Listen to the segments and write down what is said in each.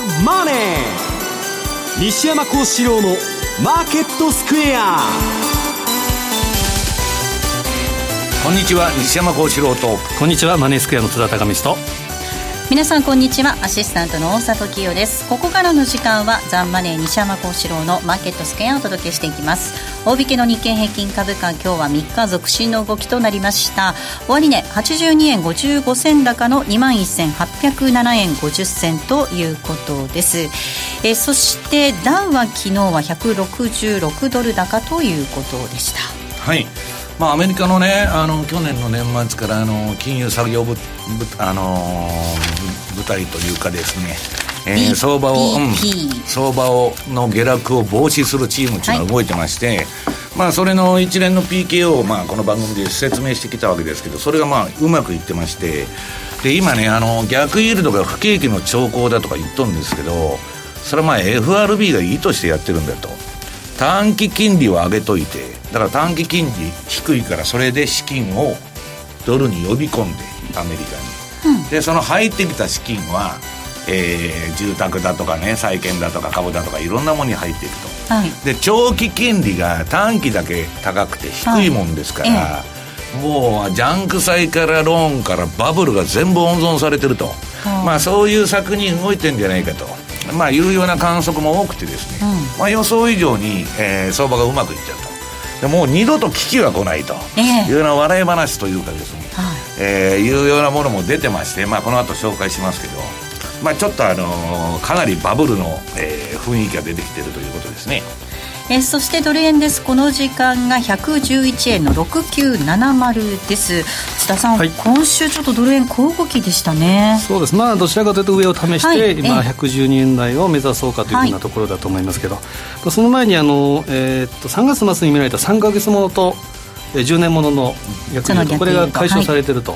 ザ・マネー」西山幸四郎の「マーケットスクエア」こんにちは西山幸四郎と。こんにちはマネースクエアの津田隆光と皆さんこんにちは。アシスタントの大里清です。ここからの時間はザンマネー西山幸四郎のマーケットスクエアをお届けしていきます大引けの日経平均株価今日は3日続伸の動きとなりました。終値82円55銭高の2万1807円50銭ということです。えそしてダウは昨日は166ドル高ということでした。はい。まあ、アメリカのねあの去年の年末からあの金融作業部あの、部隊というかですね、えー、相場を、うん、相場をの下落を防止するチームっていうのが動いてまして、はい、まあ、それの一連の PKO を、まあ、この番組で説明してきたわけですけどそれがまあうまくいってましてで今ねあの逆イールドが不景気の兆候だとか言っとるんですけどそれはまあ FRB が意図してやってるんだと。短期金利を上げといてだから短期金利低いからそれで資金をドルに呼び込んでアメリカに、うん、でその入ってきた資金は、えー、住宅だとかね債券だとか株だとかいろんなものに入っていくと、はい、で長期金利が短期だけ高くて低いもんですから、はい、もうジャンク債からローンからバブルが全部温存されてると、まあそういう策に動いてんじゃないかと。まあいうような観測も多くてですね、うん、まあ予想以上に、えー、相場がうまくいっちゃうと。でもう二度と危機は来ないと。いうような笑い話というかですね、えー、いうようなものも出てまして、まあ、この後紹介しますけど、まあ、ちょっと、あのー、かなりバブルの、えー、雰囲気が出てきているということですね。えそしてドル円です。この時間が111円の6970です。津田さん、はい、今週ちょっとドル円小動きでしたね。そうです。まあどちらかというと上を試して、はい、今112円台を目指そうかというふうなところだと思いますけど、はい、その前にあの、えー、っと3月末に見られた3か月ものと10年ものの逆にこれが解消されていると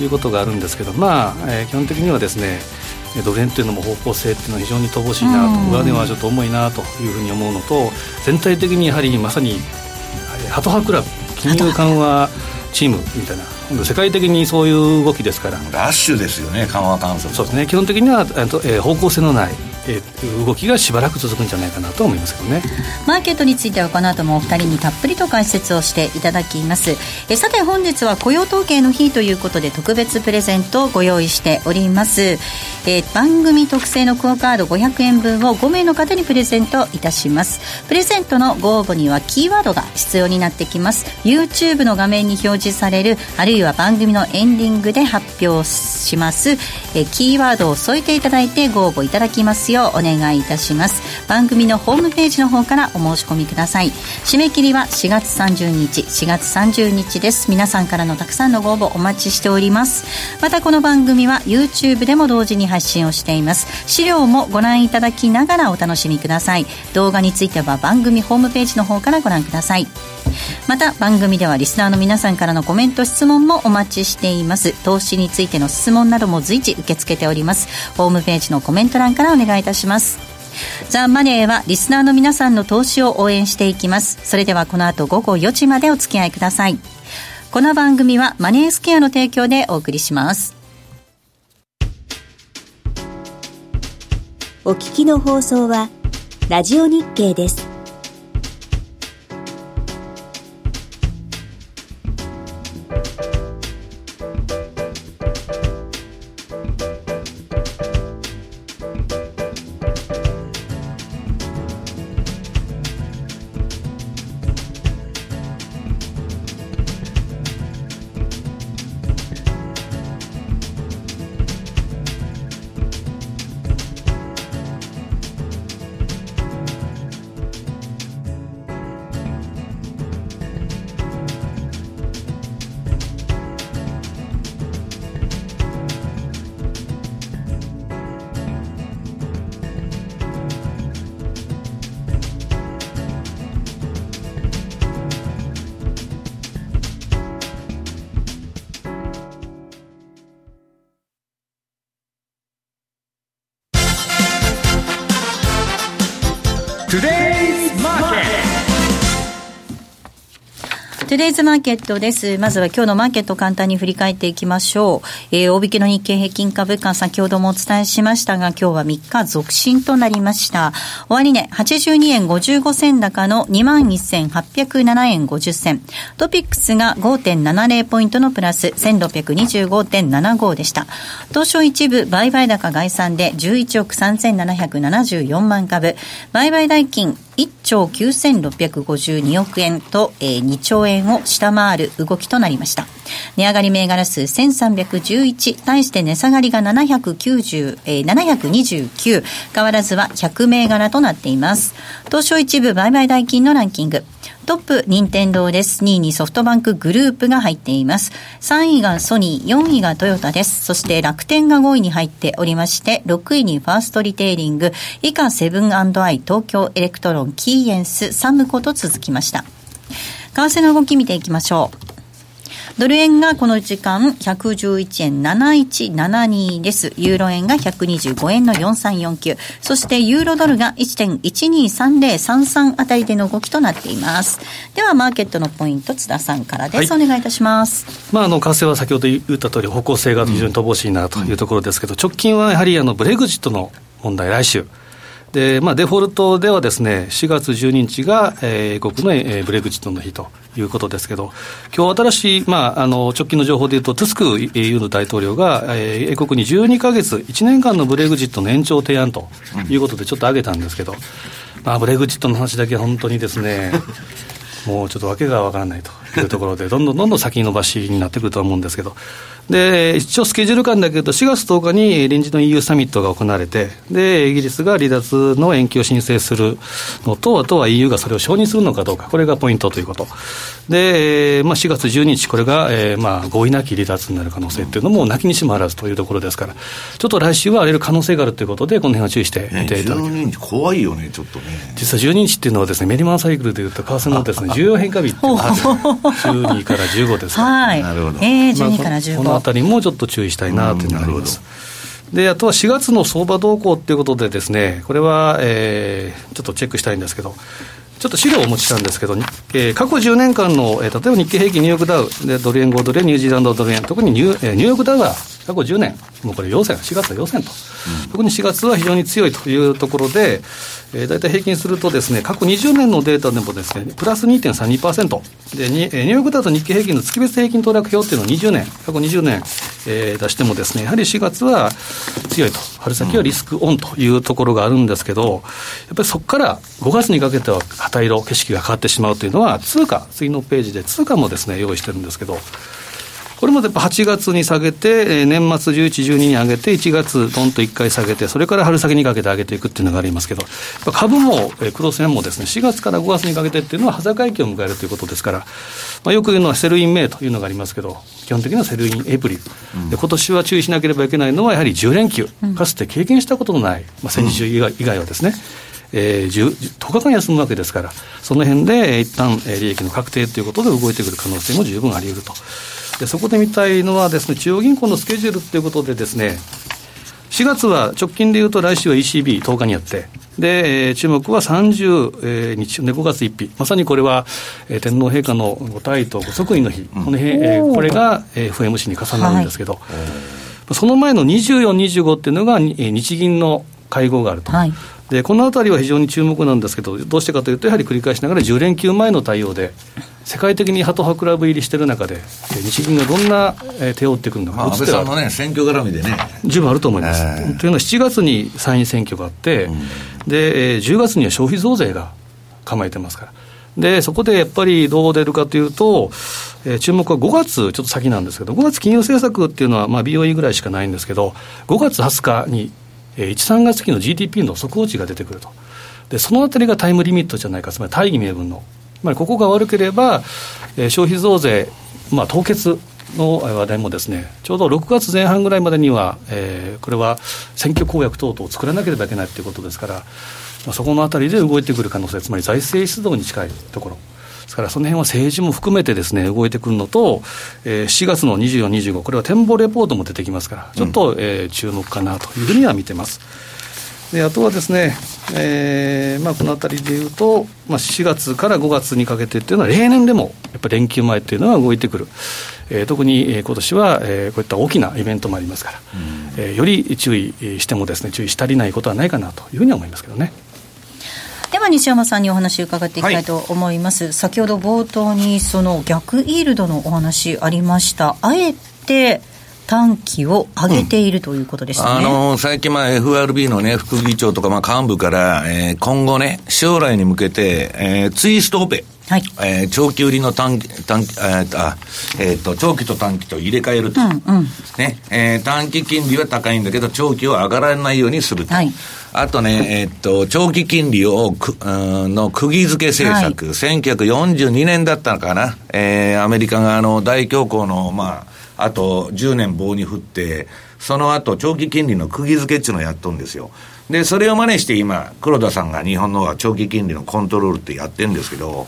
いうことがあるんですけど、まあ、えー、基本的にはですねドル円というのも方向性っていうのは非常に乏しいなと、上値はちょっと重いなというふうに思うのと全体的にやはりまさにハト派クラブ金融緩和チームみたいな世界的にそういう動きですから。ラッシュですよね緩和観測そうですね。基本的には、えー、方向性のないえー、動きがしばらく続くんじゃないかなと思いますけどね。マーケットについてはこの後もお二人にたっぷりと解説をしていただきます。えさて本日は雇用統計の日ということで特別プレゼントをご用意しております、えー、番組特製のクオカード500円分を5名の方にプレゼントいたします。プレゼントのご応募にはキーワードが必要になってきます。YouTube の画面に表示されるあるいは番組のエンディングで発表します。えキーワードを添えていただいてご応募いただきますようお願いいたします。番組のホームページの方からお申し込みください。締め切りは4月30日4月30日です。皆さんからのたくさんのご応募お待ちしております。またこの番組は YouTube でも同時に発信をしています。資料もご覧いただきながらお楽しみください。動画については番組ホームページの方からご覧ください。また番組ではリスナーの皆さんからのコメント質問もお待ちしています。投資についての質問なども随時受け付けております。ホームページのコメント欄からお願いいたします。ザ・マネーはリスナーの皆さんの投資を応援していきます。それではこの後午後4時までお付き合いください。この番組はマネースケアの提供でお送りします。お聞きの放送はラジオ日経です。トゥデイズマーケットです。まずは今日のマーケット簡単に振り返っていきましょう。えー、大引けの日経平均株価、先ほどもお伝えしましたが、今日は3日続伸となりました。終値、ね、82円55銭高の21,807円50銭。トピックスが5.70ポイントのプラス、1625.75でした。東証一部、売買高概算で11億3774万株。売買代金1兆9652億円と、えー、2兆円を下回る動きとなりました。値上がり銘柄数1311、対して値下がりが790、えー、729、変わらずは100銘柄となっています。東証一部売買代金のランキング。トップ、任天堂です。2位にソフトバンクグループが入っています。3位がソニー、4位がトヨタです。そして楽天が5位に入っておりまして、6位にファーストリテイリング、以下セブンアイ、東京エレクトロン、キーエンス、サムコと続きました。為替の動き見ていきましょう。ドル円がこの時間111円7172です。ユーロ円が125円の4349。そしてユーロドルが1.123033あたりでの動きとなっています。ではマーケットのポイント津田さんからです。はい、お願いいたします。まああの為替は先ほど言った通り方向性が非常に乏しいなというところですけど、直近はやはりあのブレグジットの問題来週。で、まあ、デフォルトではですね、4月12日が、えー、英国の、えー、ブレグジットの日ということですけど、今日新しい、まあ、あの直近の情報でいうと、トゥスク EU の大統領が、えー、英国に12か月、1年間のブレグジットの延長提案ということで、ちょっと挙げたんですけど、まあ、ブレグジットの話だけは本当にですね、もうちょっと訳が分からないと。いうところで、どんどんどんどん先延ばしになってくると思うんですけど、で一応スケジュール感だけ言うと、4月10日に臨時の EU サミットが行われて、でイギリスが離脱の延期を申請するのと、あとは EU がそれを承認するのかどうか、これがポイントということ。で、まあ、4月12日、これが、えー、まあ合意なき離脱になる可能性っていうのも、なきにしもあらずというところですから、ちょっと来週は荒れる可能性があるということで、この辺は注意して見ていただきたい。怖いよね、ちょっとね。実は12日っていうのはですね、メリマンサイクルでいうと、為替のですね、重要変化日っていうのが12から15ですから。はい。なるほど。えー、12から15。このあたりもちょっと注意したいなというのがあります。であとは4月の相場動向ということで、ですねこれは、えー、ちょっとチェックしたいんですけど、ちょっと資料をお持ちしたんですけど、えー、過去10年間の、えー、例えば日経平均、ニューヨークダウで、ドル円、5ドル円、ニュージーランドドル円、特にニュ,、えー、ニューヨークダウは過去10年、もうこれ陽線、4月は陽線と、うん、特に4月は非常に強いというところで、えー、大体平均するとですね、過去20年のデータでもですね、プラス2.32%でニ、ューヨークダウと日経平均の月別平均騰落表っていうのを20年、過去20年、えー、出してもですね、やはり4月は強いと、春先はリスクオンというところがあるんですけど、やっぱりそこから5月にかけては旗色、景色が変わってしまうというのは、通貨、次のページで通貨もですね、用意してるんですけど、これまで8月に下げて、年末11、12に上げて、1月、どんと1回下げて、それから春先にかけて上げていくっていうのがありますけど、株も、クロス円もですね、4月から5月にかけてっていうのは、端境期を迎えるということですから、まあ、よく言うのは Sell in May というのがありますけど、基本的には Sell in April、うん、で今年は注意しなければいけないのは、やはり10連休、かつて経験したことのない、まあ、戦時中以外以外はですね、えー、10, 10日間休むわけですから、その辺で一旦利益の確定ということで動いてくる可能性も十分あり得ると。でそこで見たいのはですね、中央銀行のスケジュールということでですね、4月は直近でいうと来週は ECB10 日にやって、で、えー、注目は30、えー、日、5月1日、まさにこれは、えー、天皇陛下のご退位とご即位の日、うん、この日、えー、これが、えー、FMC に重なるんですけど、はい、その前の24、25っていうのが、えー、日銀の会合があると。はいでこのあたりは非常に注目なんですけど、どうしてかというと、やはり繰り返しながら10連休前の対応で、世界的にハト派クラブ入りしてる中で、日銀がどんな手を打ってくるのか、まあ、安倍さんのね、選挙絡みでね。十分あると思います。えー、というのは、7月に参院選挙があって、うん、で、10月には消費増税が構えてますから。で、そこでやっぱりどう出るかというと、えー、注目は5月、ちょっと先なんですけど、5月金融政策っていうのは、まあ、BOE ぐらいしかないんですけど、5月20日にえー、1、3月期の GDP の速報値が出てくると。で、そのあたりがタイムリミットじゃないか、つまり大義名分の。つまりここが悪ければ、えー、消費増税、まあ、凍結の話題もですね、ちょうど6月前半ぐらいまでには、えー、これは選挙公約等々を作らなければいけないということですから、まあ、そこのあたりで動いてくる可能性、つまり財政出動に近いところ。ですからその辺は政治も含めてですね動いてくるのと、えー、7月の24、25、これは展望レポートも出てきますから、ちょっと、うん、えー、注目かなというふうには見てます。であとはですね、えーまあ、このあたりでいうと、まあ、4月から5月にかけてっていうのは、例年でもやっぱり連休前っていうのは動いてくる、えー、特に、えー、今年は、えー、こういった大きなイベントもありますから、うん、えー、より注意してもです、ね、注意し足りないことはないかなというふうに思いますけどね。では西山さんにお話伺っていきたいと思います、はい、先ほど冒頭にその逆イールドのお話ありました。あえて短期を上げているということですね、うん、あの最近、まあ、FRB の、ね、副議長とか、まあ、幹部から、えー、今後ね、将来に向けて、えー、ツイストオペ、はい。えー、長期売りの短期、短期、えーあえーと、長期と短期と入れ替えると、うんうん。ねえー、短期金利は高いんだけど、長期を上がらないようにすると。はいあとね、えー、っと、長期金利をく、の釘付け政策、はい、1942年だったのかな、えー、アメリカがあの大恐慌の、まあ、あと10年棒に振って、その後、長期金利の釘付けっていうのをやっとんですよ。で、それを真似して今、黒田さんが日本の長期金利のコントロールってやってるんですけど、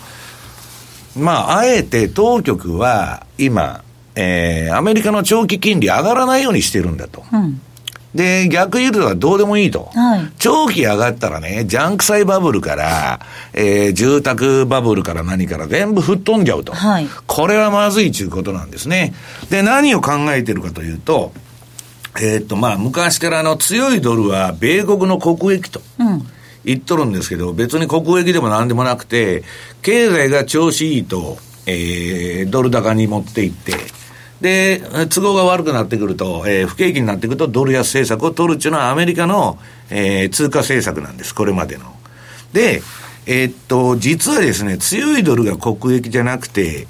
まあ、あえて当局は今、えー、アメリカの長期金利上がらないようにしてるんだと。うん、で、逆言うとはどうでもいいと。はい、長期上がったらね、ジャンク債バブルから、えー、住宅バブルから何から全部吹っ飛んじゃうと。はい、これはまずいということなんですね。で、何を考えてるかというと、えー、っと、まあ、昔からの強いドルは米国の国益と。うん言っとるんですけど、別に国益でも何でもなくて、経済が調子いいと、えー、ドル高に持っていって、で、都合が悪くなってくると、えー、不景気になってくると、ドル安政策を取るっていうのはアメリカの、えー、通貨政策なんです、これまでの。で、えー、っと、実はですね、強いドルが国益じゃなくて、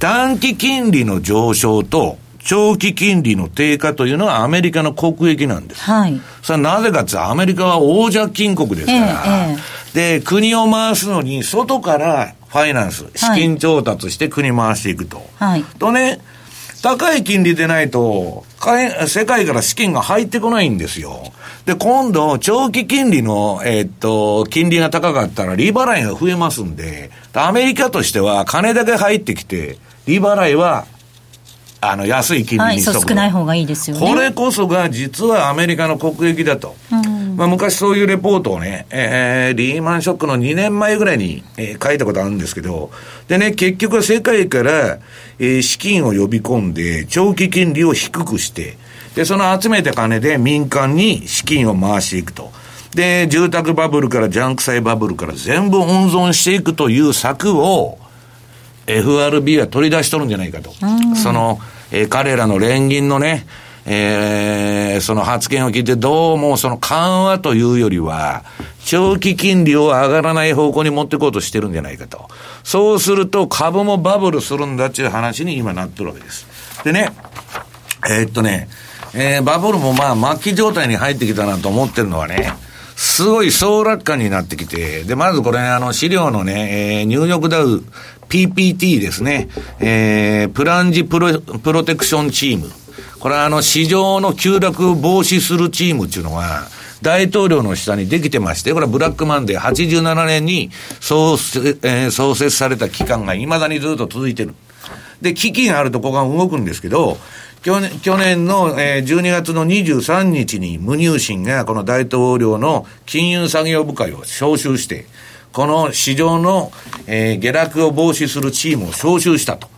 短期金利の上昇と、長期金利の低下というのはアメリカの国益なんです。はい。それはなぜかってアメリカは大借金国ですから、ええ、で、国を回すのに外からファイナンス、資金調達して国回していくと。はい。とね、高い金利でないと、世界から資金が入ってこないんですよ。で、今度、長期金利の、えー、っと、金利が高かったら、利払いが増えますんで、アメリカとしては、金だけ入ってきて、利払いはあの、安い金利にしとく、はい、少ない方がいいですよね。これこそが実はアメリカの国益だと。うんまあ、昔そういうレポートをね、えー、リーマンショックの2年前ぐらいに、えー、書いたことあるんですけど、でね、結局は世界から、えー、資金を呼び込んで、長期金利を低くして、で、その集めた金で民間に資金を回していくと。で、住宅バブルからジャンク債バブルから全部温存していくという策を、FRB は取り出しとるんじゃないかと。その、えー、彼らの連銀のね、えー、その発言を聞いて、どうもその緩和というよりは、長期金利を上がらない方向に持っていこうとしてるんじゃないかと。そうすると株もバブルするんだっていう話に今なってるわけです。でね、えー、っとね、えー、バブルもまあ末期状態に入ってきたなと思ってるのはね、すごい総楽観になってきて、で、まずこれ、あの、資料のね、えー、ニューヨークダウ PPT ですね、えー、プランジプロプロテクションチーム。これはあの、市場の急落防止するチームっていうのは、大統領の下にできてまして、これはブラックマンデー87年に創,、えー、創設された期間が未だにずっと続いてる。で、危機があるとここが動くんですけど、去年去年の、えー、12月の23日に無入信がこの大統領の金融作業部会を招集して、この市場の、えー、下落を防止するチームを招集したと。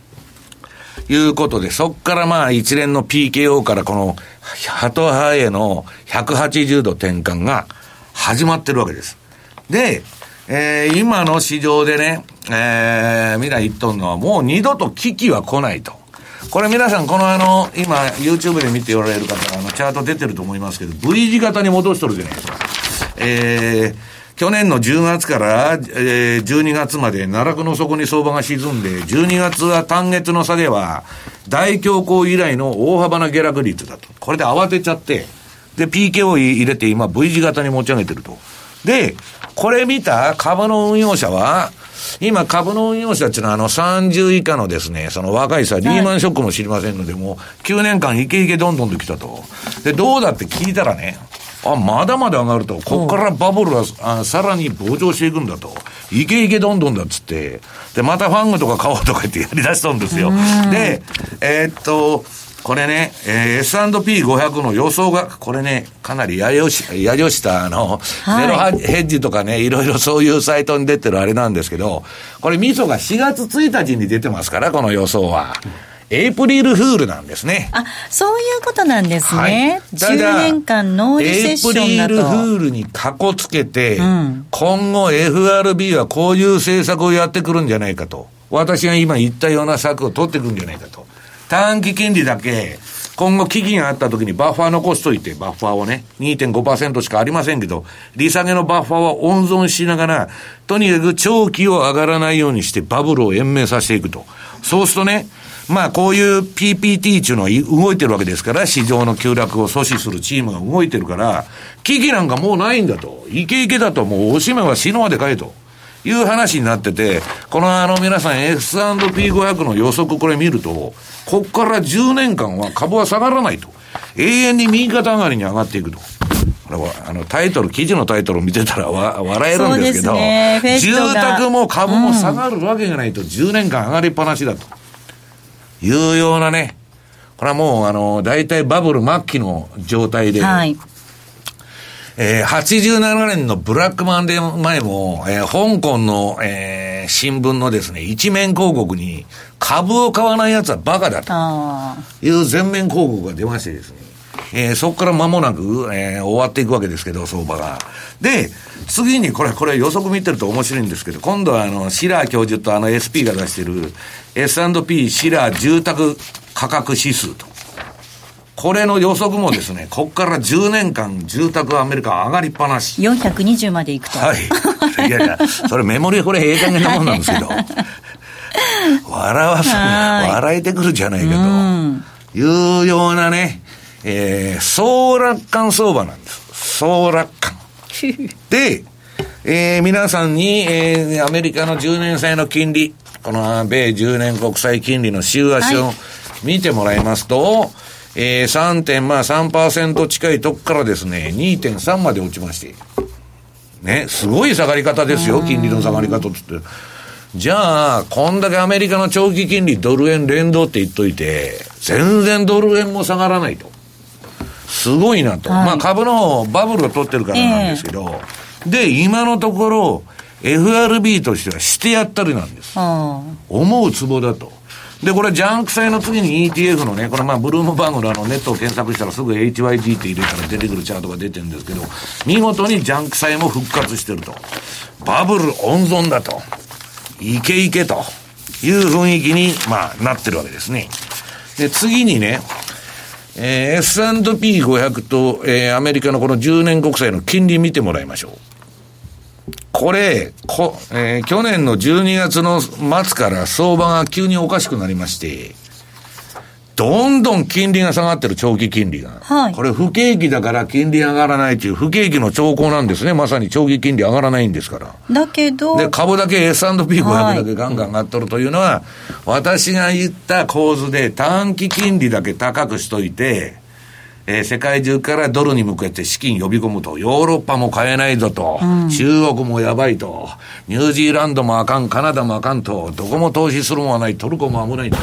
いうことで、そこからまあ一連の PKO からこの、ハト派への180度転換が始まってるわけです。で、えー、今の市場でね、えー、未来言っとんのはもう二度と危機は来ないと。これ皆さん、このあの、今、YouTube で見ておられる方、あの、チャート出てると思いますけど、V 字型に戻しとるじゃないですか。えー、去年の10月から、えー、12月まで奈落の底に相場が沈んで、12月は単月の下げは、大恐慌以来の大幅な下落率だと。これで慌てちゃって、で、PK を入れて今 V 字型に持ち上げてると。で、これ見た株の運用者は、今株の運用者っていうのはあの30以下のですね、その若いさ、リーマンショックも知りませんので、もう9年間イケイケどんどんと来たと。で、どうだって聞いたらね、あ、まだまだ上がると、ここからバブルは、あさらに膨張していくんだと。いけいけどんどんだっつって、で、またファングとか買おうとか言ってやり出したんですよ。で、えー、っと、これね、えー、S&P500 の予想が、これね、かなりやよし、やよしたあの、はい、ゼロヘッジとかね、いろいろ そういうサイトに出てるあれなんですけど、これミソが4月1日に出てますから、この予想は。エイプリルフールなんですね。あ、そういうことなんですね。はい、10年間ノーリセッションだと。エイプリルフールにかこつけて、うん、今後 FRB はこういう政策をやってくるんじゃないかと。私が今言ったような策を取ってくるんじゃないかと。短期金利だけ、今後危機があった時にバッファー残しといて、バッファーをね、2.5%しかありませんけど、利下げのバッファーは温存しながら、とにかく長期を上がらないようにしてバブルを延命させていくと。そうするとね、まあこういう PPT っていうのは動いてるわけですから、市場の急落を阻止するチームが動いてるから、危機なんかもうないんだと。イケイケだと、もうおしめは死ぬまでかいと。いう話になってて、このあの皆さん S&P500 の予測これ見ると、こっから10年間は株は下がらないと。永遠に右肩上がりに上がっていくと。あの、タイトル、記事のタイトルを見てたらわ笑えるんですけど、ね、住宅も株も下がるわけがないと、10年間上がりっぱなしだと。いうようなね、これはもう、あの、大体バブル末期の状態で、はい、えー、87年のブラックマンデー前も、えー、香港の、えー、新聞のですね、一面広告に、株を買わない奴はバカだという全面広告が出ましてですね、えー、そこから間もなく、えー、終わっていくわけですけど、相場が。で、次にこれ、これ予測見てると面白いんですけど、今度はあの、シラー教授とあの SP が出してる S&P シラー住宅価格指数と。これの予測もですね、ここから10年間、住宅アメリカ上がりっぱなし。420までいくと。はい。いやいや、それメモリこれええ加減なもんなんですけど。笑わす、笑えてくるじゃないけど、いうようなね、えー、総楽観相場なんです。総楽観。で、えー、皆さんに、えー、アメリカの10年債の金利、この米10年国債金利の週足を見てもらいますと、はいえー、3.3%近いとこからですね、2.3まで落ちまして。ね、すごい下がり方ですよ、金利の下がり方って。じゃあ、こんだけアメリカの長期金利ドル円連動って言っといて、全然ドル円も下がらないと。すごいなと。はい、まあ株の方、バブルを取ってるからなんですけど、えー、で、今のところ、FRB としてはしてやったりなんです。思うツボだと。で、これ、ジャンク債の次に ETF のね、これ、まあ、ブルームバーグのあの、ネットを検索したらすぐ HYG って入れたら出てくるチャートが出てるんですけど、見事にジャンク債も復活してると。バブル温存だと。いけいけという雰囲気に、まあ、なってるわけですね。で、次にね、えー、S&P500 と、えー、アメリカのこの10年国債の金利見てもらいましょう。これ、こ、えー、去年の12月の末から相場が急におかしくなりまして、どんどん金利が下がってる、長期金利が。はい。これ不景気だから金利上がらないという不景気の兆候なんですね。まさに長期金利上がらないんですから。だけど。で、株だけ S&P500 だけガンガン上がっとるというのは、はい、私が言った構図で短期金利だけ高くしといて、えー、世界中からドルに向けて資金呼び込むと、ヨーロッパも買えないぞと、うん、中国もやばいと、ニュージーランドもあかん、カナダもあかんと、どこも投資するもんはない、トルコも危ないと、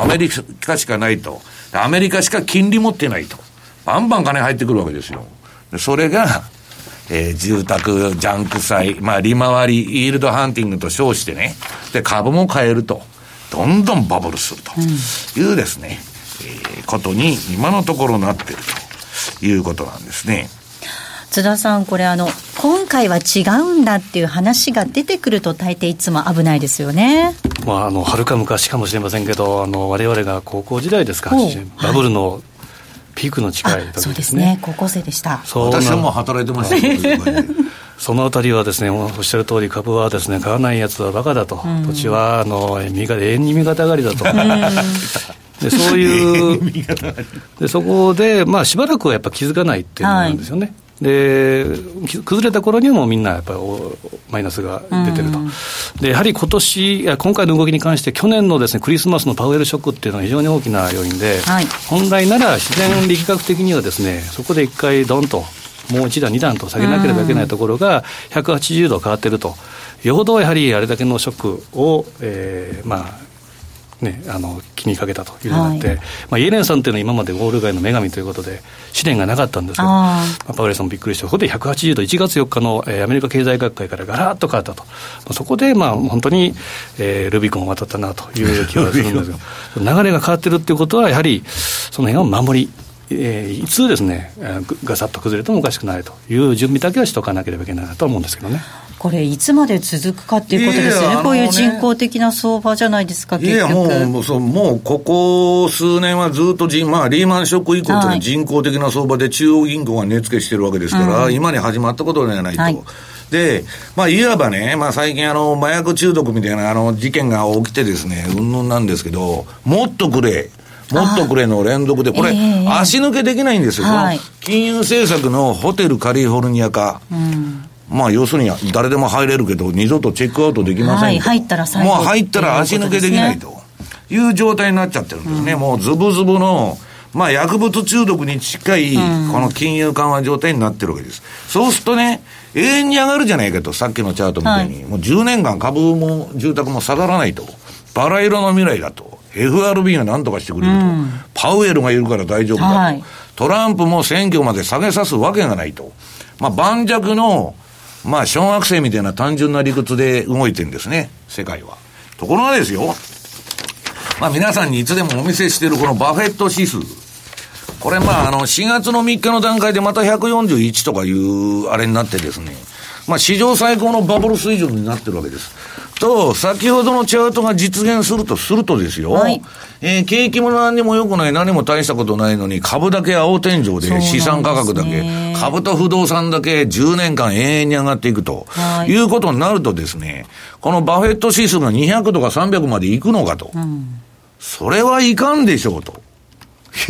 アメリカしかないと、アメリカしか金利持ってないと、バンバン金入ってくるわけですよ。でそれが、えー、住宅、ジャンク債、まあ、利回り、イールドハンティングと称してね、で、株も買えると、どんどんバブルすると。いうですね、うんえー、ことに今のところなってるということなんですね。津田さん、これあの、今回は違うんだっていう話が出てくると大抵いつも危ないですよね。まあ、あの、はるか昔かもしれませんけど、あの、我々が高校時代ですか、バブルの、ピークの近いね。そうですね。高校生でした。私はもう働いてました そのあたりはですね、おっしゃる通り、株はですね、買わないやつはバカだと、土地はあの右永遠に味方上がりだと、でそういう でそこで、まあ、しばらくはやっぱ気づかないっていうのなんですよね。はいで崩れた頃にはもうみんなやっぱりマイナスが出てると、でやはり今年今回の動きに関して、去年のです、ね、クリスマスのパウエルショックっていうのは非常に大きな要因で、はい、本来なら自然力学的にはですねそこで一回どんと、もう一段、二段と下げなければいけないところが、180度変わってると、よほどやはりあれだけのショックを、えー、まあ、ね、あの気にかけたというのがあって、はい、まあ、イエレンさんというのは今までウォール街の女神ということで、試練がなかったんですけど、まあ、パウエルさんもびっくりして、ここで180度、1月4日の、えー、アメリカ経済学会からガラッと変わったと、まあ、そこで、まあ、本当に、えー、ルビコンを渡ったなという気がするんですけど、流れが変わってるっていうことは、やはりその辺を守り、えー、いつですね、がさっと崩れてもおかしくないという準備だけはしておかなければいけないなと思うんですけどね。これ、いつまで続くかっていうことですよね、こういう人工的な相場じゃないですか、いやもうそう、もうここ数年はずっとまあ、リーマンショック以降というのは人工的な相場で中央銀行が値付けしてるわけですから、うん、今に始まったことではないと。はい。で、まあ、いわばね、まあ、最近、あの、麻薬中毒みたいな、あの、事件が起きてですね、うんぬんなんですけど、もっとくれ、もっとくれの連続で、これ、えー、足抜けできないんですよ、はい、金融政策のホテルカリフォルニア化。うんまあ、要するに誰でも入れるけど、二度とチェックアウトできません、はい、入ったら最後もう入ったら足抜けできないと。いう状態になっちゃってるんですね、うん、もうズブズブの、まあ、薬物中毒に近い、この金融緩和状態になってるわけです。そうするとね、永遠に上がるじゃないかと、さっきのチャートみたいに、はい、もう10年間株も住宅も下がらないと、バラ色の未来だと、FRB が何とかしてくれると、うん、パウエルがいるから大丈夫だと、はい、トランプも選挙まで下げさすわけがないと、まあ、盤石のまあ、小学生みたいな単純な理屈で動いてるんですね、世界は。ところがですよ、まあ皆さんにいつでもお見せしているこのバフェット指数。これまああの4月の3日の段階でまた141とかいうあれになってですね、まあ史上最高のバブル水準になってるわけです。と、先ほどのチャートが実現するとするとですよ、はい、えー、景気も何にも良くない、何も大したことないのに、株だけ青天井で、資産価格だけ、株と不動産だけ10年間永遠に上がっていくと、はい、いうことになるとですね、このバフェット指数が200とか300までいくのかと、うん、それはいかんでしょうと。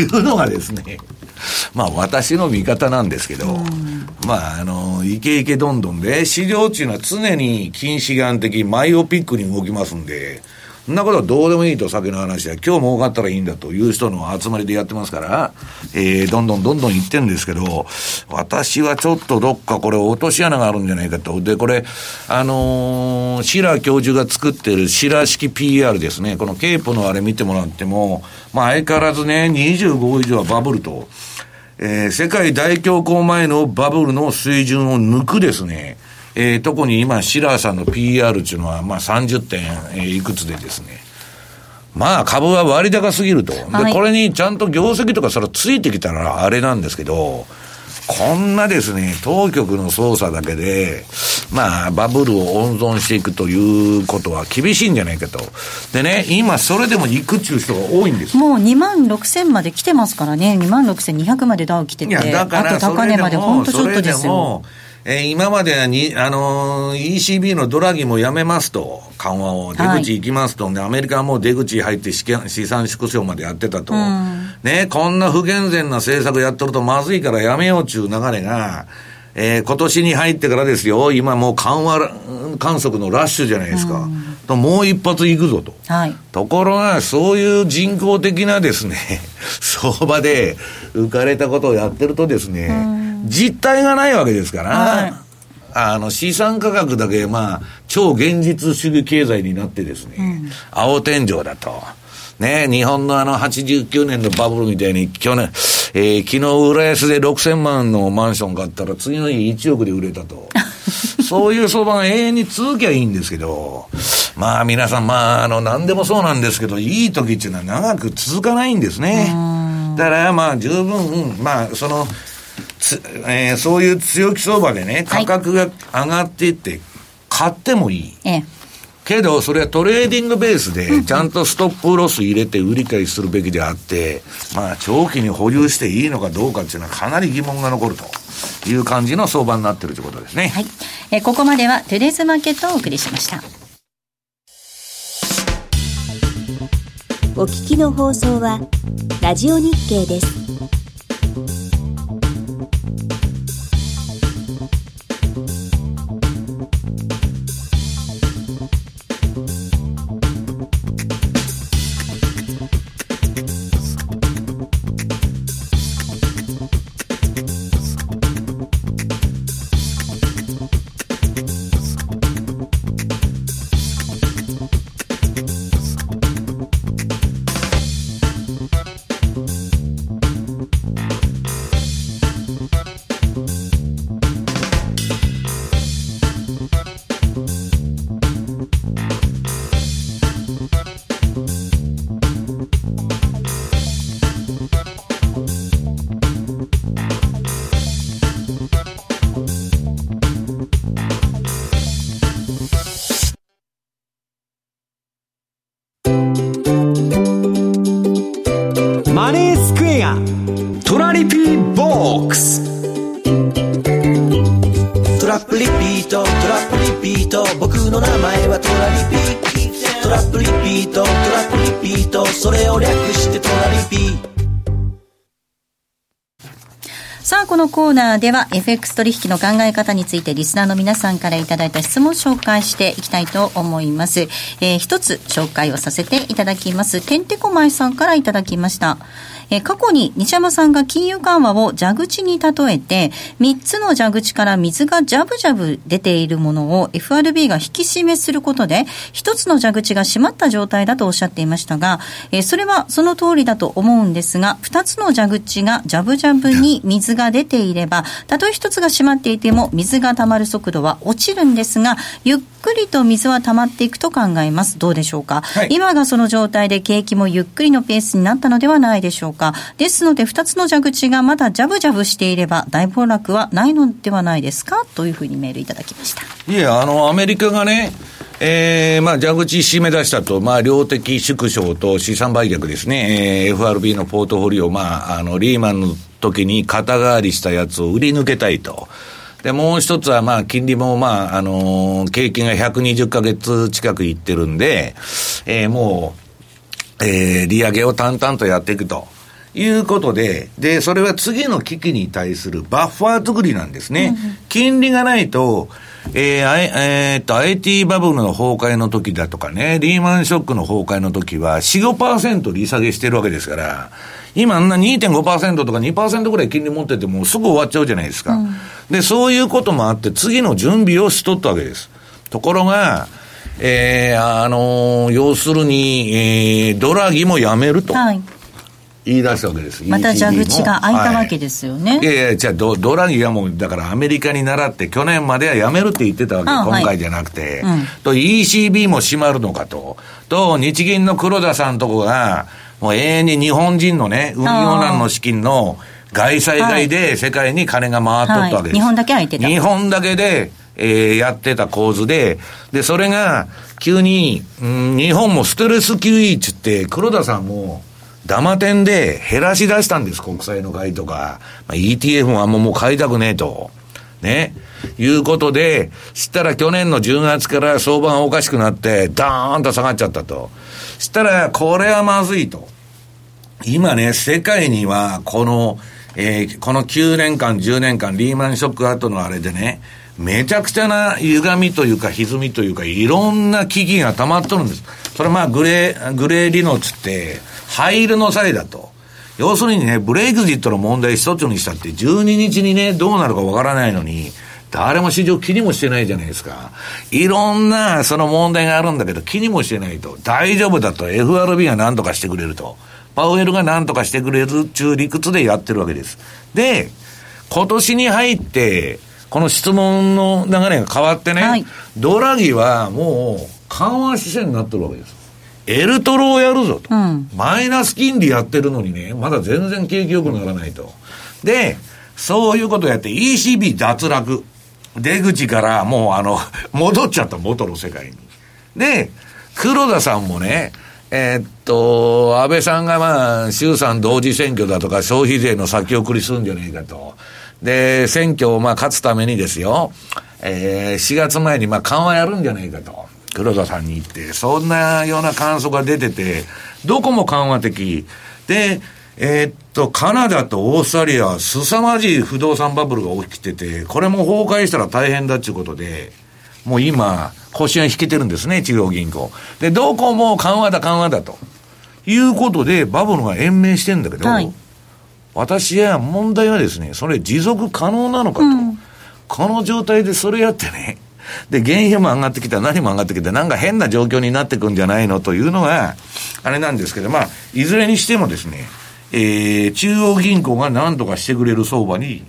いうのがですね、まあ私の見方なんですけど、うん、まああの、イケイケどんどんで、市場っていうのは常に近視眼的、マイオピックに動きますんで、そんなことはどうでもいいと先の話で、今日儲かったらいいんだという人の集まりでやってますから、えー、どんどんどんどん言ってるんですけど、私はちょっとどっかこれ落とし穴があるんじゃないかと。で、これ、あのー、シラー教授が作ってるシラー式 PR ですね。このケープのあれ見てもらっても、まあ相変わらずね、25以上はバブルと。えー、世界大恐慌前のバブルの水準を抜くですね、えー、特に今、シラーさんの PR っていうのは、まあ30点、えー、いくつでですね、まあ株は割高すぎると。で、これにちゃんと業績とかそれついてきたらあれなんですけど、こんなですね、当局の操作だけで、まあ、バブルを温存していくということは厳しいんじゃないかと。でね、今それでも行くっていう人が多いんですもう2万6000まで来てますからね、2万6200までダウ来てて、いやだからあと高値まで本当ちょっとですよ。えー、今まではに、あのー、ECB のドラギもやめますと、緩和を、出口行きますと、はい、アメリカはもう出口入って資産縮小までやってたと、うん、ね、こんな不健全な政策やっとるとまずいからやめようちゅう流れが、えー、今年に入ってからですよ、今もう緩和観測のラッシュじゃないですか。うん、ともう一発行くぞと。はい、ところが、そういう人工的なですね、相場で浮かれたことをやってるとですね、うん実態がないわけですから、はい、あの、資産価格だけ、まあ、超現実主義経済になってですね、うん、青天井だと。ね、日本のあの89年のバブルみたいに去年、えー、昨日浦安で6000万のマンション買ったら次の日1億で売れたと。そういう相場が永遠に続きゃいいんですけど、まあ皆さん、まああの何でもそうなんですけど、いい時っていうのは長く続かないんですね。だからまあ十分、まあその、えー、そういう強気相場でね、価格が上がっていって、買ってもいい。ええけど、それはトレーディングベースで、ちゃんとストップロス入れて売り買いするべきであって、まあ、長期に保有していいのかどうかっていうのはかなり疑問が残るという感じの相場になってるということですね。はい。えここまではテレーズマーケットをお送りしました。お聞きの放送は、ラジオ日経です。ナーでは FX 取引の考え方についてリスナーの皆さんからいただいた質問を紹介していきたいと思います。えー、一つ紹介をさせていただきます。てんてこまいさんからいただきました。えー、過去に西山さんが金融緩和を蛇口に例えて、3つの蛇口から水がジャブジャブ出ているものを FRB が引き締めすることで、1つの蛇口が閉まった状態だとおっしゃっていましたが、えー、それはその通りだと思うんですが、2つの蛇口がジャブジャブに水が出ていれば、たとえ1つが閉まっていても水が溜まる速度は落ちるんですが、ゆっくりと水は溜まっていくと考えます。どうでしょうか、はい、今がその状態で景気もゆっくりのペースになったのではないでしょうか？ですので、2つの蛇口がまだジャブジャブしていれば、大暴落はないのではないですか？というふうにメールいただきました。いや、あの、アメリカがね、えー、まあ、蛇口締め出したと、まあ、量的縮小と資産売却ですね、えー、FRB のポートフォリオ、まあ、あの、リーマンの時に肩代わりしたやつを売り抜けたいと。で、もう一つは、まあ、金利も、まあ、あのー、景気が120ヶ月近くいってるんで、えー、もう、えー、利上げを淡々とやっていくと。いうことで、で、それは次の危機に対するバッファー作りなんですね。うん、金利がないと、えー、えー、っと、IT バブルの崩壊の時だとかね、リーマンショックの崩壊の時は、4、5%利下げしてるわけですから、今あんな2.5%とか2%ぐらい金利持っててもすぐ終わっちゃうじゃないですか。うん、で、そういうこともあって、次の準備をしとったわけです。ところが、えー、あのー、要するに、えー、ドラギもやめると。はい言い出したわけです。また蛇口が開いたわけですよね。はい、いやいや、じゃあド、ドラギがもう、だからアメリカに倣って、去年まではやめるって言ってたわけ、今回じゃなくて。はいうん、と、ECB も閉まるのかと。と、日銀の黒田さんとこが、もう永遠に日本人のね、運用難の資金の外債外で世界に金が回っとったわけです。はい、日本だけ空いてた。日本だけで、えー、やってた構図で、で、それが、急に、うん、日本もストレス QE っつって、黒田さんも、ダマ点で減らし出したんです、国債の買いとか。まあ、ETF もあんまもう買いたくねえと。ね。いうことで、したら去年の10月から相場がおかしくなって、ダーンと下がっちゃったと。したら、これはまずいと。今ね、世界には、この、えー、この9年間、10年間、リーマンショック後のあれでね、めちゃくちゃな歪みというか、歪みというか、いろんな危機が溜まっとるんです。それまあ、グレー、グレーリノつって、灰色の際だと。要するにね、ブレイクジットの問題一つにしたって、12日にね、どうなるかわからないのに、誰も市場気にもしてないじゃないですか。いろんなその問題があるんだけど、気にもしてないと。大丈夫だと。FRB が何とかしてくれると。パウエルが何とかしてくれる中理屈でやってるわけです。で、今年に入って、この質問の流れが変わってね、はい、ドラギはもう緩和姿勢になってるわけです。エルトロをやるぞと、うん、マイナス金利やってるのにね、まだ全然景気良くならないと。で、そういうことやって ECB 脱落。出口からもうあの、戻っちゃった元の世界に。で、黒田さんもね、えー、っと、安倍さんがまあ、衆参同時選挙だとか消費税の先送りするんじゃねえかと。で、選挙をまあ勝つためにですよ、えー、4月前にまあ緩和やるんじゃねえかと。黒田さんに言って、そんなような感想が出てて、どこも緩和的。で、えー、っと、カナダとオーストラリア、凄まじい不動産バブルが起きてて、これも崩壊したら大変だっていうことで、もう今、腰が引けてるんですね、中央銀行。で、どこも緩和だ、緩和だと。いうことで、バブルが延命してんだけど、はい、私は問題はですね、それ持続可能なのかと。うん、この状態でそれやってね、で、原油も上がってきた、何も上がってきた、なんか変な状況になってくんじゃないのというのが、あれなんですけど、まあ、いずれにしてもですね、えー、中央銀行が何とかしてくれる相場に、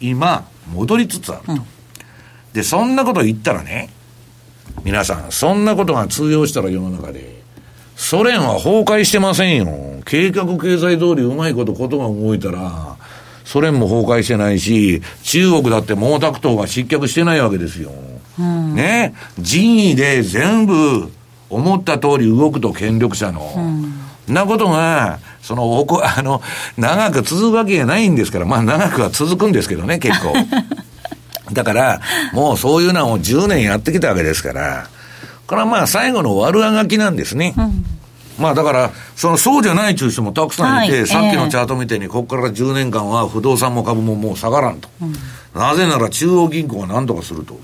今、戻りつつあると。うん、で、そんなこと言ったらね、皆さん、そんなことが通用したら世の中で、ソ連は崩壊してませんよ。計画経済通りうまいことことが動いたら、ソ連も崩壊してないし、中国だって毛沢東が失脚してないわけですよ。うん、ね。人為で全部思った通り動くと権力者の。うん、なことがその、おこ、あの、長く続くわけじゃないんですから、まあ長くは続くんですけどね、結構。だから、もうそういうのを10年やってきたわけですから、これはまあ最後の悪あがきなんですね。うんまあだから、そのそうじゃない中心もたくさんいて、はい、さっきのチャートみたいに、ここから10年間は不動産も株ももう下がらんと。うん、なぜなら中央銀行が何とかすると。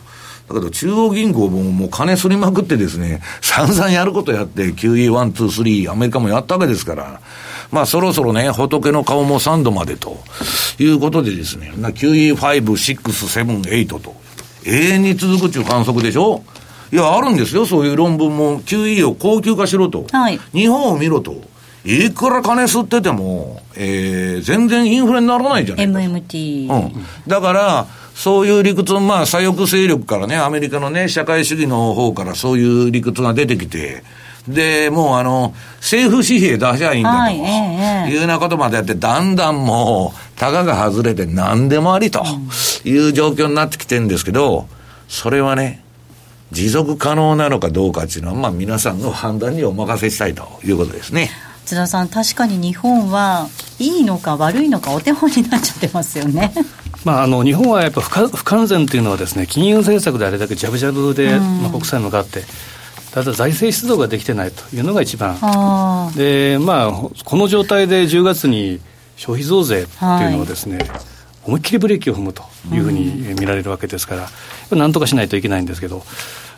だけど中央銀行ももう金すりまくってですね、散々やることやって、QE1、2、3、アメリカもやったわけですから、まあそろそろね、仏の顔も3度までということでですね、QE5、6、7、8と、永遠に続くっていう観測でしょ？いや、あるんですよ、そういう論文も。QE を高級化しろと。はい、日本を見ろと。いくら金吸ってても、えー、全然インフレにならないじゃないか。MMT。うん。だから、そういう理屈、まあ、左翼勢力からね、アメリカのね、社会主義の方からそういう理屈が出てきて、で、もうあの、政府紙幣出しゃいいんだと、はい、いうようなことまでやって、だんだんもう、たがが外れて何でもありという状況になってきてるんですけど、それはね、持続可能なのかどうかっていうのは、まあ皆さんの判断にお任せしたいということですね。津田さん、確かに日本はいいのか悪いのかお手本になっちゃってますよね。まあ、あの日本はやっぱ不不完全というのはですね金融政策であれだけじゃぶじゃぶで、まあ、国債向かってただ財政出動ができてないというのが一番。で、まあ、この状態で10月に消費増税っていうのはですね、はい、思いっきりブレーキを踏むというふうに見られるわけですから、うん、なんとかしないといけないんですけど、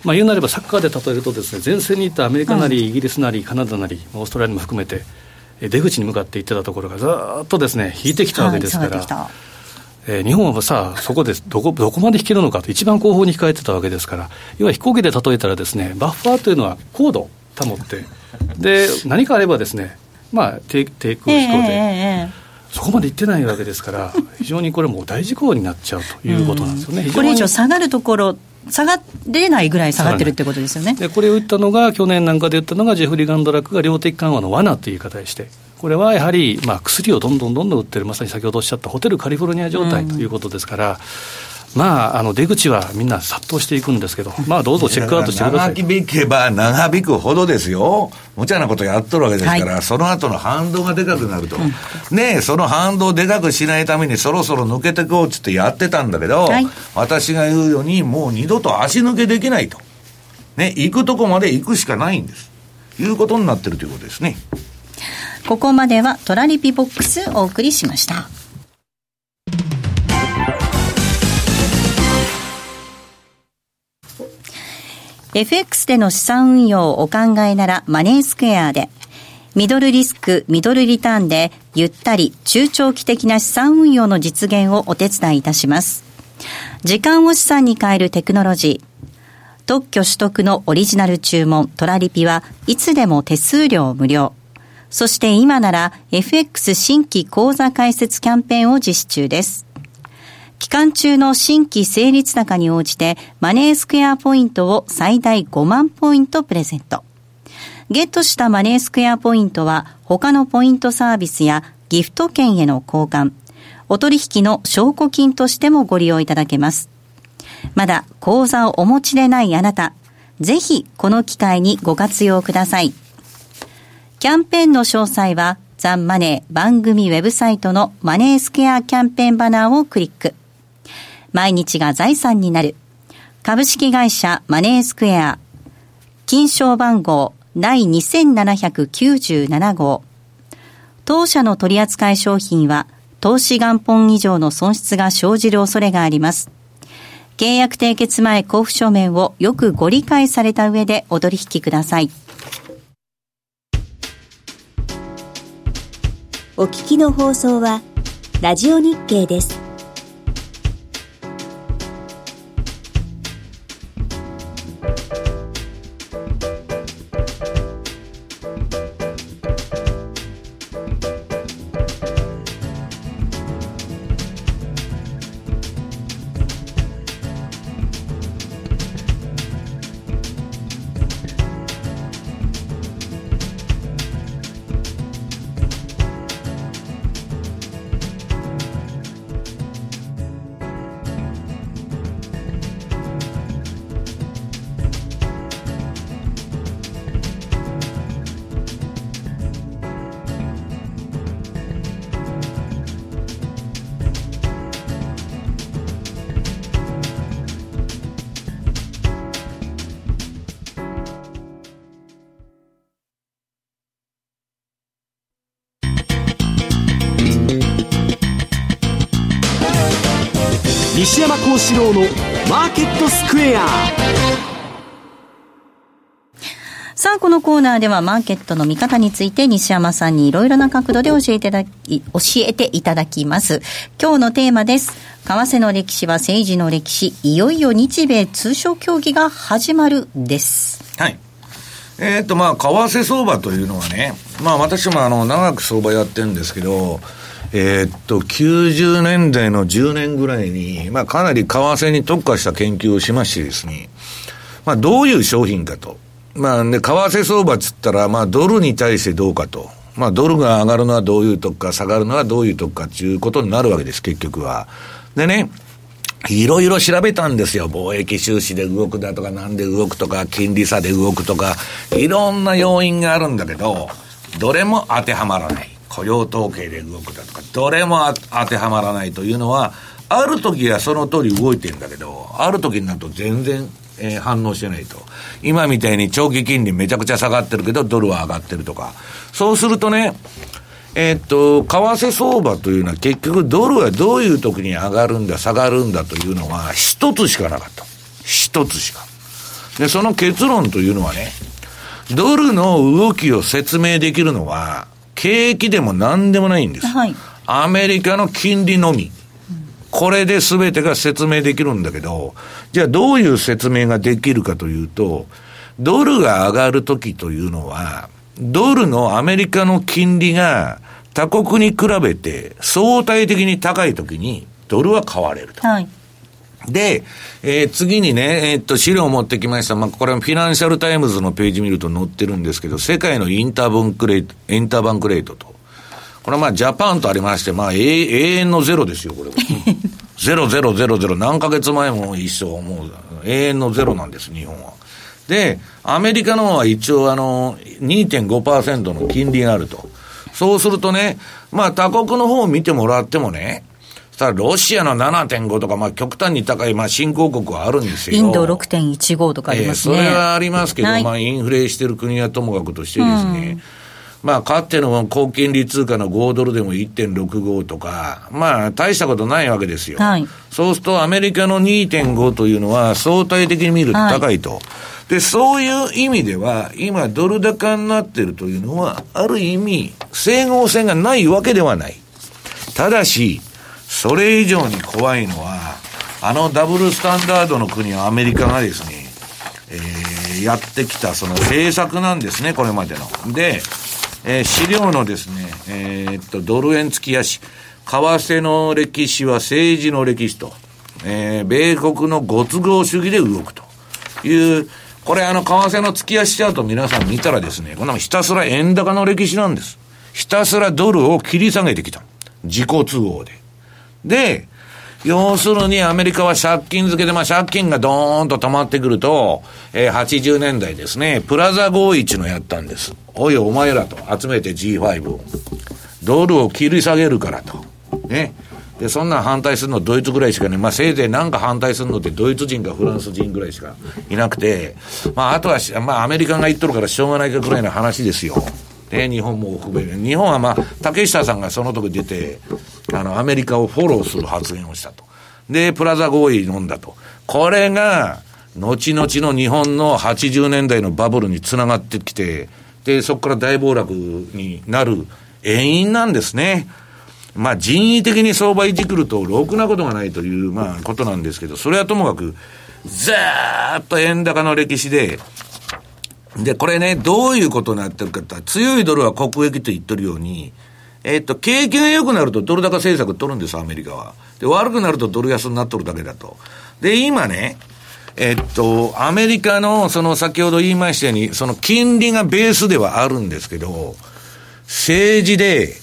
まあ、言うなればサッカーで例えるとですね前線にいたアメリカなり、イギリスなりカナダなりオーストラリアも含めて出口に向かっていってたところがずっとですね引いてきたわけですから。はいえー、日本はさそこでどこどこまで引けるのかと、一番後方に控えてたわけですから、要は飛行機で例えたらですね、バッファーというのは高度保って、で、何かあればですね、まあ、低低空飛行で、えー、そこまで行ってないわけですから、非常にこれもう大事故になっちゃうということなんですよね。これ以上下がるところ下がれないぐらい下がってるってことですよね。でこれを言ったのが、去年なんかで言ったのが、ジェフリー・ガンドラックが量的緩和の罠という言い方でして、これはやはり、まあ、薬をどんどんどんどん売ってる、まさに先ほどおっしゃったホテルカリフォルニア状態ということですから、うん、まあ、あの出口はみんな殺到していくんですけど、まあ、どうぞチェックアウトしてください。長引けば長引くほどですよ、無茶なことやっとるわけですから、はい、その後の反動がでかくなると、うん、ねその反動でかくしないために、そろそろ抜けてこうっつってやってたんだけど、はい、私が言うように、もう二度と足抜けできないと、ね、行くとこまで行くしかないんです。いうことになってるということですね。ここまではトラリピボックスお送りしました。FX での資産運用をお考えならマネースクエアで、ミドルリスク、ミドルリターンで、ゆったり、中長期的な資産運用の実現をお手伝いいたします。時間を資産に変えるテクノロジー。特許取得のオリジナル注文、トラリピはいつでも手数料無料。そして今なら FX 新規口座開設キャンペーンを実施中です。期間中の新規成立高に応じてマネースクエアポイントを最大5万ポイントプレゼント。ゲットしたマネースクエアポイントは他のポイントサービスやギフト券への交換、お取引の証拠金としてもご利用いただけます。まだ口座をお持ちでないあなた、ぜひこの機会にご活用ください。キャンペーンの詳細は、ザンマネー番組ウェブサイトのマネースケアキャンペーンバナーをクリック。毎日が財産になる。株式会社マネースクエア。金賞番号第2797号。当社の取扱い商品は、投資元本以上の損失が生じる恐れがあります。契約締結前交付書面をよくご理解された上でお取引ください。お聞きの放送は、ラジオ日経です。西山幸四郎のマーケットスクエアさあ、このコーナーではマーケットの見方について西山さんにいろいろな角度で教えていただき、教えていただきます。今日のテーマです。為替の歴史は政治の歴史、いよいよ日米通商協議が始まるです。はい。えっ、ー、と、まあ、為替相場というのはね、まあ、私もあの、長く相場やってるんですけど、えー、っと、90年代の10年ぐらいに、まあ、かなり為替に特化した研究をしましてですね、まあ、どういう商品かと。まあ、で、為替相場っつったら、まあ、ドルに対してどうかと。まあ、ドルが上がるのはどういうとこか、下がるのはどういうとこかっていうことになるわけです、結局は。でね、いろいろ調べたんですよ。貿易収支で動くだとか、なんで動くとか、金利差で動くとか、いろんな要因があるんだけど、どれも当てはまらない。雇用統計で動くだとか、どれも当てはまらないというのは、ある時はその通り動いてるんだけど、ある時になると全然えー、反応してないと。今みたいに長期金利めちゃくちゃ下がってるけど、ドルは上がってるとか。そうするとね、えー、っと、為替相場というのは結局ドルはどういう時に上がるんだ、下がるんだというのは一つしかなかった。一つしか。で、その結論というのはね、ドルの動きを説明できるのは、景気でも何でもないんです。はい、アメリカの金利のみ。これで全てが説明できるんだけど、じゃあどういう説明ができるかというと、ドルが上がるときというのは、ドルのアメリカの金利が他国に比べて相対的に高いときにドルは買われると。はい。で、えー、次にね、えー、っと、資料を持ってきました。まあ、これはフィナンシャルタイムズのページ見ると載ってるんですけど、世界のインターバンクレート、インターバンクレートと。これはまあ、 Japan とありまして、まあ、永遠のゼロですよ、これは。ゼロゼロゼロゼロ、何ヶ月前も一緒、もう永遠のゼロなんです、日本は。で、アメリカの方は一応あの、2.5%の金利があると。そうするとね、まあ他国の方を見てもらってもね、さあ、ロシアの7.5とか、まあ、極端に高い、まあ、新興国はあるんですよ。インド6.15とかありますね。えー、それはありますけど、はい、まあ、インフレしてる国はともかくとしてですね、うんまあ、かつての高金利通貨の5ドルでも1.65とか、まあ、大したことないわけですよ。はい、そうすると、アメリカの2.5というのは、相対的に見ると高いと。はい、で、そういう意味では、今、ドル高になっているというのは、ある意味、整合性がないわけではない。ただし、それ以上に怖いのは、あのダブルスタンダードの国はアメリカがですね、えー、やってきたその政策なんですね、これまでの。で、えー、資料のですね、えー、っと、ドル円付き足、為替の歴史は政治の歴史と、えー、米国のご都合主義で動くという、これあの、為替の付き足チャート皆さん見たらですね、こんなひたすら円高の歴史なんです。ひたすらドルを切り下げてきた。自己都合で。で、要するにアメリカは借金付けで、まあ借金がドーンと溜まってくると、えー、80年代ですね、プラザ合意のやったんです。おいお前らと集めて G5 を。ドルを切り下げるからと。ね。で、そんなん反対するのドイツぐらいしかね、まあせいぜいなんか反対するのってドイツ人かフランス人ぐらいしかいなくて、まああとは、まあアメリカが言っとるからしょうがないかぐらいの話ですよ。で、日本も含め日本はまあ、竹下さんがその時出て、あの、アメリカをフォローする発言をしたと。で、プラザ合意飲んだと。これが、後々の日本の80年代のバブルにつながってきて、で、そこから大暴落になる遠因なんですね。まあ人為的に相場いじくると、ろくなことがないという、まあことなんですけど、それはともかく、ずーっと円高の歴史で、で、これね、どういうことになってるかって強いドルは国益と言ってるように、えっと、景気が良くなるとドル高政策取るんです、アメリカは。で、悪くなるとドル安になっとるだけだと。で、今ね、えっと、アメリカの、その先ほど言いましたように、その金利がベースではあるんですけど、政治で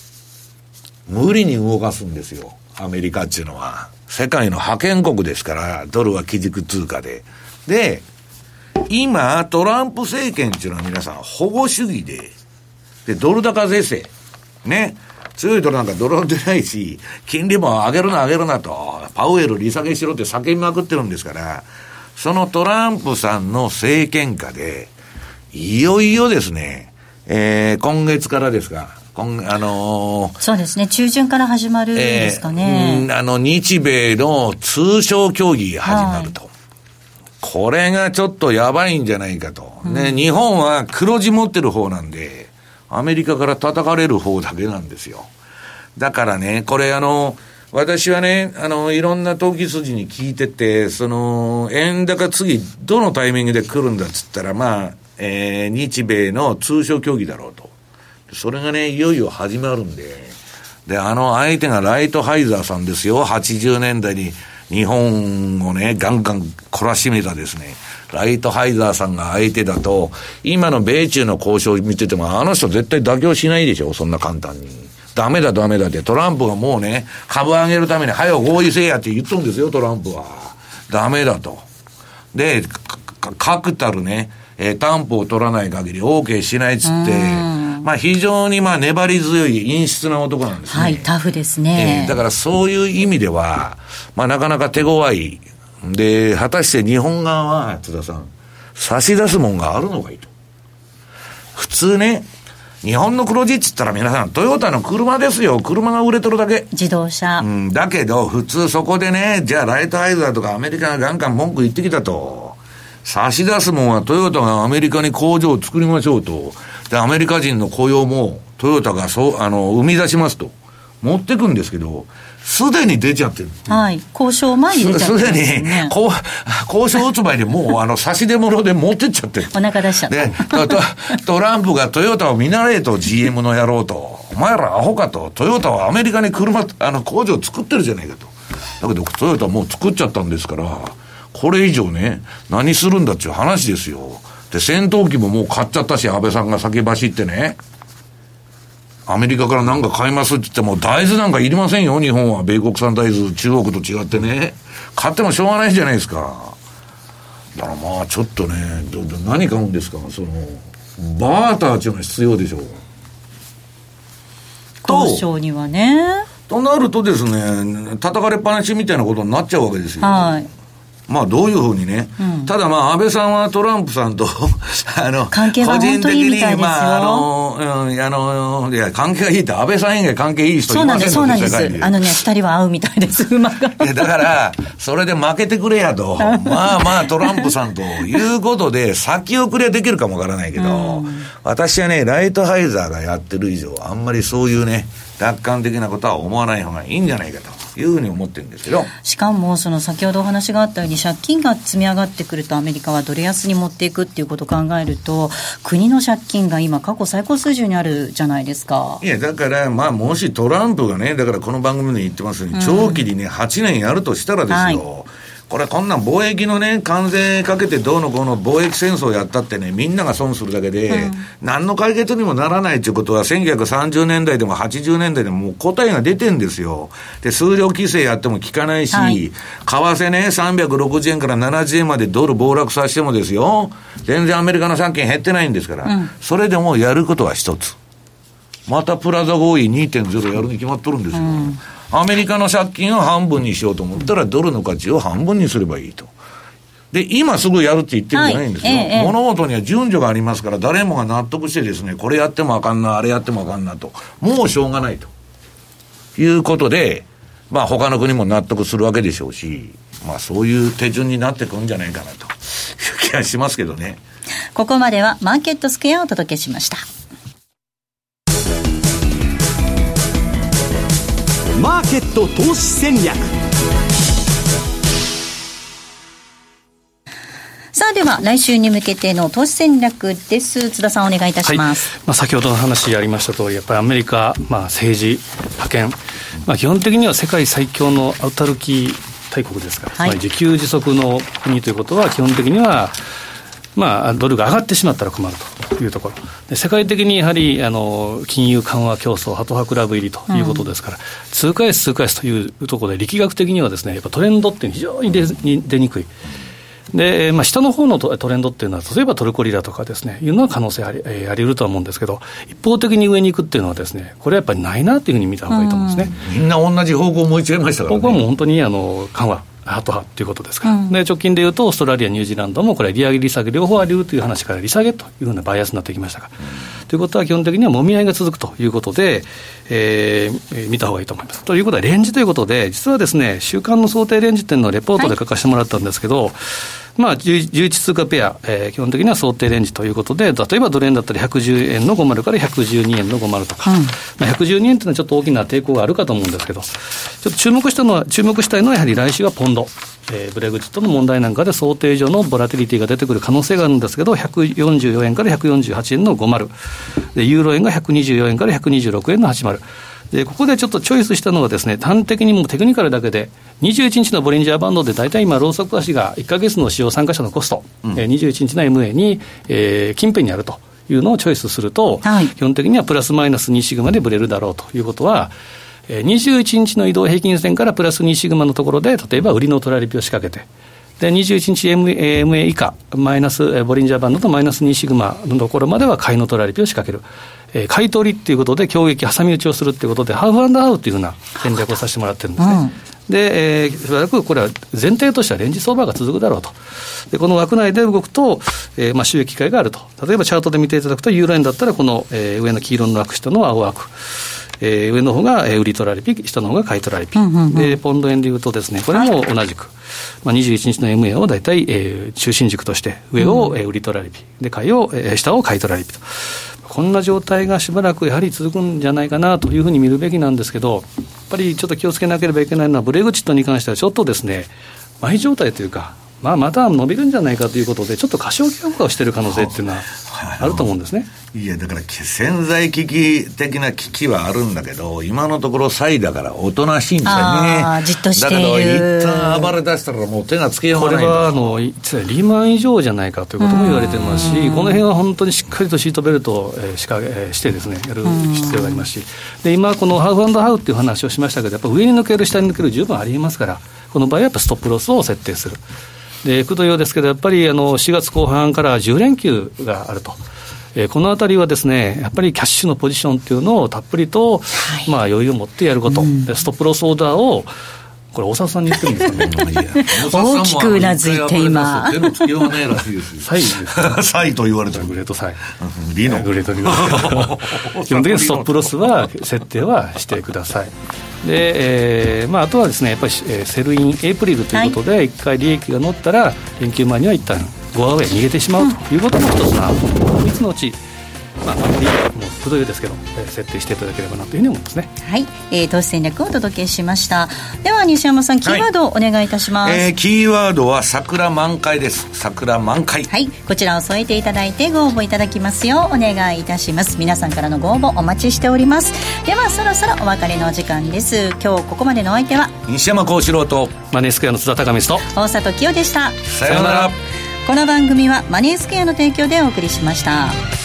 無理に動かすんですよ。アメリカっていうのは。世界の覇権国ですから、ドルは基軸通貨で。で、今、トランプ政権っていうのは皆さん保護主義で、で、ドル高税制。ね。強いドルなんかドル出ないし、金利も上げるな上げるなと、パウエル利下げしろって叫びまくってるんですから、そのトランプさんの政権下で、いよいよですね、えー、今月からですが、今あのー、そうですね、中旬から始まるんですかね。えー、あの、日米の通商協議が始まると。はい、これがちょっとやばいんじゃないかと。ね、日本は黒字持ってる方なんで、アメリカから叩かれる方だけなんですよ。だからね、これあの、私はね、あの、いろんな投機筋に聞いてて、その、円高次、どのタイミングで来るんだっつったら、まあ、えー、日米の通商協議だろうと。それがね、いよいよ始まるんで、で、あの相手がライトハイザーさんですよ。80年代に日本をね、ガンガン懲らしめたですね。ライトハイザーさんが相手だと、今の米中の交渉を見てても、あの人絶対妥協しないでしょ、そんな簡単に。ダメだダメだって、トランプがもうね、株上げるために、早く合意せえやって言っとるんですよ、トランプは。ダメだと。で、確たるね、えー、担保を取らない限り OK しないっつって、まあ非常にまあ粘り強い陰湿な男なんですね。はい、タフですね。えー、だからそういう意味では、まあなかなか手強い。で、果たして日本側は、津田さん、差し出すもんがあるのかいと。普通ね、日本の黒字っつったら皆さん、トヨタの車ですよ。車が売れとるだけ。自動車。うん、だけど、普通そこでね、じゃあライトアイザーとかアメリカがガンガン文句言ってきたと。差し出すもんはトヨタがアメリカに工場を作りましょうと。で、アメリカ人の雇用もトヨタがそう、あの、生み出しますと。持ってくんですけど、すでに出ちゃってる。はい。交渉前に出ちゃってる、ね、すでに、交渉打つ前にもう、あの、差し出物で持ってっちゃってる。お腹出しちゃった。で、トランプがトヨタを見習えと GM の野郎と。お前らアホかと。トヨタはアメリカに車、あの、工場作ってるじゃないかと。だけど、トヨタもう作っちゃったんですから、これ以上ね、何するんだっていう話ですよ。で、戦闘機ももう買っちゃったし、安倍さんが先走ってね。アメリカから何か買いますって言っても、大豆なんかいりませんよ、日本は。米国産大豆、中国と違ってね。買ってもしょうがないじゃないですか。だからまあ、ちょっとね、どど何買うんですか、その、バーターっていうのは必要でしょう。交渉にはね。となるとですね、叩かれっぱなしみたいなことになっちゃうわけですよ。はい。まあどういうふうにね、うん、ただまあ安倍さんはトランプさんと あの、関係が本当に。まああの、うん、あの、いや、関係がいいって、安倍さん以外関係いい人いませんそうなんです、そうなんです。あのね、二人は合うみたいです、馬が。いや、だから、それで負けてくれやと。まあまあトランプさんということで、先送りはできるかもわからないけど、うん、私はね、ライトハイザーがやってる以上、あんまりそういうね、楽観的なことは思わない方がいいんじゃないかと。いうふうに思ってるんですけどしかもその先ほどお話があったように借金が積み上がってくるとアメリカはドル安に持っていくっていうことを考えると国の借金が今過去最高水準にあるじゃないですか。いやだからまあもしトランプがねだからこの番組で言ってますように、長期にね8年やるとしたらですよ、はいこれこんなん貿易のね、関税かけてどうのこうの貿易戦争やったってね、みんなが損するだけで、うん、何の解決にもならないということは、1930年代でも80年代でももう答えが出てんですよ。で、数量規制やっても効かないし、はい、為替ね、360円から70円までドル暴落させてもですよ、全然アメリカの債券減ってないんですから、うん、それでもやることは一つ。またプラザ合意2.0やるに決まっとるんですよ。うんアメリカの借金を半分にしようと思ったら、ドルの価値を半分にすればいいと。で、今すぐやるって言ってるんじゃないんですよ、はいええ。物事には順序がありますから、誰もが納得してですね、これやってもあかんな、あれやってもあかんなと。もうしょうがないと。いうことで、まあ他の国も納得するわけでしょうし、まあそういう手順になってくるんじゃないかなという気がしますけどね。ここまではマーケットスクエアをお届けしました。マーケット投資戦略。さあでは来週に向けての投資戦略です。津田さんお願いいたします、はい、まあ、先ほどの話ありました通りやっぱりアメリカ、まあ、政治覇権、まあ、基本的には世界最強のアウタルキー大国ですから、はい、自給自足の国ということは基本的にはまあ、ドルが上がってしまったら困るというところ、で世界的にやはりあの金融緩和競争、ハト派クラブ入りということですから、うん、通貨安、通貨安というところで、力学的にはですねやっぱトレンドって非常に出出にくい。で、まあ、下の方のトレンドっていうのは、例えばトルコリラとかですね、いうのは可能性あり、えー、あり得るとは思うんですけど、一方的に上に行くっていうのはですね、これはやっぱりないなっていうふうに見た方がいいと思うんですね。みんな同じ方向を思い違いましたからね。僕はもう本当にあの緩和。ハト派ということですか。ら、うん、で直近でいうと、オーストラリア、ニュージーランドもこれ、利上げ、利下げ両方あり得るという話から利下げというふうなバイアスになってきましたから、うん、ということは基本的にはもみ合いが続くということで、えー、見た方がいいと思います。ということは、レンジということで、実はですね、週間の想定レンジっていうのをレポートで書かせてもらったんですけど、はいまあ、11通貨ペア、えー、基本的には想定レンジということで、例えばドル円だったら110円の50から112円の50とか、うん、まあ、112円というのはちょっと大きな抵抗があるかと思うんですけど、ちょっと注目したのは、注目したいのはやはり来週はポンド。えー、ブレグジットの問題なんかで想定上のボラティリティが出てくる可能性があるんですけど、144円から148円の50、でユーロ円が124円から126円の80。でここでちょっとチョイスしたのはですね、端的にもテクニカルだけで、21日のボリンジャーバンドで大体今、ローソク足が1か月の使用参加者のコスト、うん、21日の MA に、えー、近辺にあるというのをチョイスすると、はい、基本的にはプラスマイナス2シグマでブレるだろうということは、21日の移動平均線からプラス2シグマのところで、例えば売りのトラリピを仕掛けて、で21日 MA, MA 以下、マイナス、ボリンジャーバンドとマイナス2シグマのところまでは買いのトラリピを仕掛ける。えー、買い取りっていうことで、強撃、挟み撃ちをするっていうことで、ハーフアンドハーフっていうふうな戦略をさせてもらってるんですね。うんで、えー、しばらくこれは前提としてはレンジ相場が続くだろうと。で、この枠内で動くと、えー、まあ収益機会があると。例えばチャートで見ていただくと、ユーロ円だったら、この、えー、上の黄色の枠下の青枠。えー、上の方が売り取られピ、下の方が買い取られピ、うんうんうん、でポンド円でいうとですね、これも同じく、まあ、21日の MA を大体、えー、中心軸として、上を、売り取られピ、で買いを、えー、下を買い取られピと。こんな状態がしばらくやはり続くんじゃないかなというふうに見るべきなんですけど、やっぱりちょっと気をつけなければいけないのは、ブレグジットに関してはちょっとですね、麻痺状態というか、まあ、また伸びるんじゃないかということで、ちょっと過小評価をしている可能性っていうのはあると思うんですね。いや、だから潜在危機的な危機はあるんだけど、今のところ、サイだからおとなしいんですよね。じっとしているだけど、一旦暴れ出したら、もう手がつけようがないこれはあのリーマン以上じゃないかということも言われてますし、この辺は本当にしっかりとシートベルトを、えー、しか、えー、してですね、やる必要がありますし、で今、このハーフハウっていう話をしましたけど、やっぱ上に抜ける、下に抜ける、十分ありえますから、この場合はやっぱストップロスを設定する。で、くどようですけど、やっぱりあの4月後半から10連休があると。えー、このあたりはですね、やっぱりキャッシュのポジションっていうのをたっぷりと、はい、まあ余裕を持ってやること、うん、ストップロスオーダーをこれ、大沢さんに言ってるんですかね、大きくうなずいて今。手のつけようがないらしいですよ。サイサイと言われてる。グレートサイ。リノ。グレートリノ。基本的にストップロスは、設定はしてください。で、えーまあ、あとはですね、やっぱり、えー、セルインエイプリルということで、一、回利益が乗ったら、連休前には一旦ゴアウェイ逃げてしまうということも一つな、3つのうち、まあ、あまりもう程よいですけど、えー、設定していただければなというふうに思いますね。はい、えー、投資戦略をお届けしました。では西山さんキーワードをお願いいたします、はい、えー、キーワードは桜満開です。桜満開。はい。こちらを添えていただいてご応募いただきますようお願いいたします。皆さんからのご応募お待ちしております。ではそろそろお別れの時間です。今日ここまでのお相手は西山幸四郎とマネースクエアの津田隆光と大里清でした。さようならこの番組はマネースケアの提供でお送りしました。